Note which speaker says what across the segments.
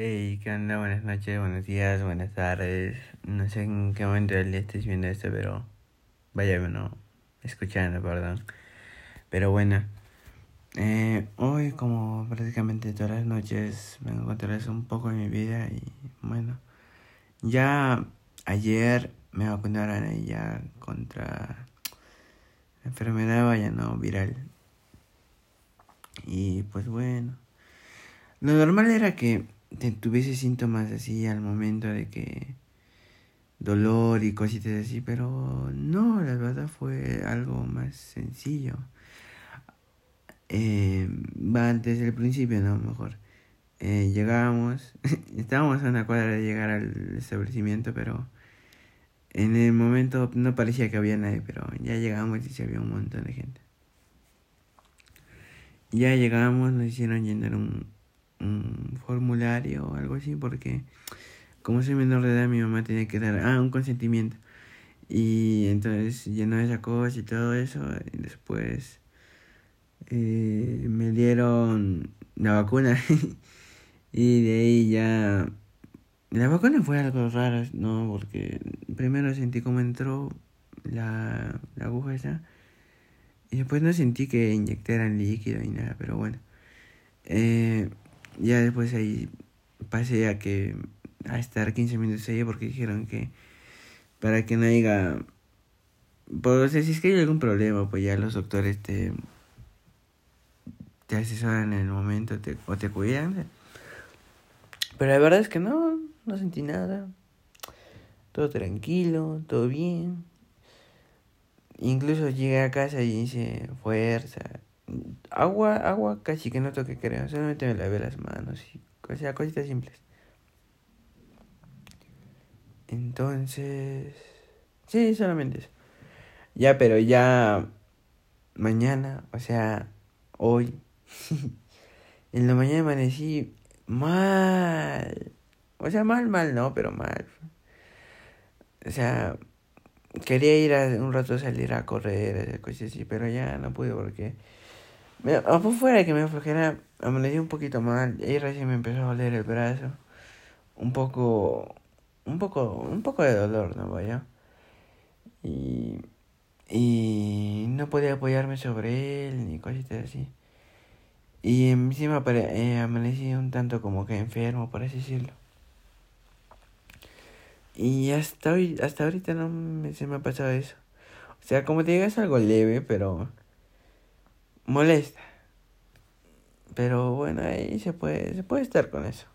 Speaker 1: Hey, ¿qué onda? Buenas noches, buenos días, buenas tardes. No sé en qué momento del día estés viendo esto, pero vaya, bueno, escuchando, perdón. Pero bueno, eh, hoy como prácticamente todas las noches vengo a contarles un poco de mi vida y bueno, ya ayer me vacunaron y ya contra la enfermedad vaya no viral. Y pues bueno, lo normal era que tuviese síntomas así al momento de que dolor y cositas así, pero no, la verdad fue algo más sencillo. Eh, antes del principio, no, mejor. Eh, llegábamos, estábamos a una cuadra de llegar al establecimiento, pero en el momento no parecía que había nadie, pero ya llegamos y se había un montón de gente. Ya llegamos, nos hicieron llenar un, un formulario o algo así porque como soy menor de edad mi mamá tenía que dar ah, un consentimiento. Y entonces llenó esa cosa y todo eso y después eh, me dieron la vacuna. Y de ahí ya la vacuna fue algo raro no porque primero sentí cómo entró la, la aguja esa y después no sentí que inyectaran líquido ni nada pero bueno. Eh, ya después ahí pasé a que a estar 15 minutos ahí porque dijeron que para que no haya pues si es que hay algún problema pues ya los doctores te asesoran en el momento o te cuidan. Pero la verdad es que no no sentí nada. Todo tranquilo todo bien. Incluso llegué a casa y hice fuerza agua, agua casi que no toque creo, solamente me lavé las manos y o sea, cositas simples. Entonces, sí, solamente eso. Ya, pero ya mañana, o sea, hoy, en la mañana amanecí mal. O sea, mal, mal, no, pero mal. O sea, quería ir a un rato a salir a correr, cosas así, pero ya no pude porque me, por fuera de que me flojera, amanecí un poquito mal. Y recién me empezó a doler el brazo. Un poco. Un poco. Un poco de dolor, ¿no? Vaya. Y. Y no podía apoyarme sobre él ni cositas así. Y encima eh, amanecí un tanto como que enfermo, por así decirlo. Y hasta hoy, hasta ahorita no me, se me ha pasado eso. O sea, como te digo, es algo leve, pero molesta. Pero bueno, ahí se puede, se puede estar con eso.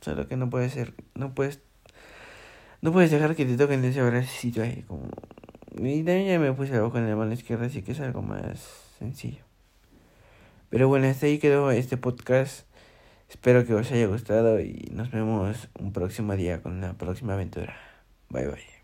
Speaker 1: Solo que no puede ser, no puedes, no puedes dejar que te toquen ese bracito ahí como... Y también ya me puse abajo en la mano izquierda, así que es algo más sencillo. Pero bueno, hasta ahí quedó este podcast. Espero que os haya gustado y nos vemos un próximo día con la próxima aventura. Bye bye.